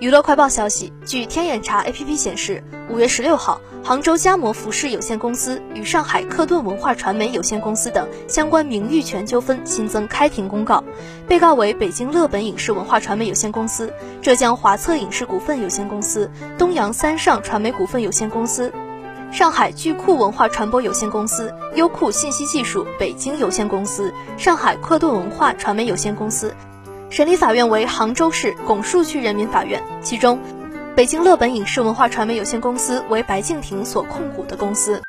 娱乐快报消息，据天眼查 APP 显示，五月十六号，杭州嘉模服饰有限公司与上海克顿文化传媒有限公司等相关名誉权纠纷新增开庭公告，被告为北京乐本影视文化传媒有限公司、浙江华策影视股份有限公司、东阳三上传媒股份有限公司、上海巨库文化传播有限公司、优酷信息技术北京有限公司、上海克顿文化传媒有限公司。审理法院为杭州市拱墅区人民法院，其中，北京乐本影视文化传媒有限公司为白敬亭所控股的公司。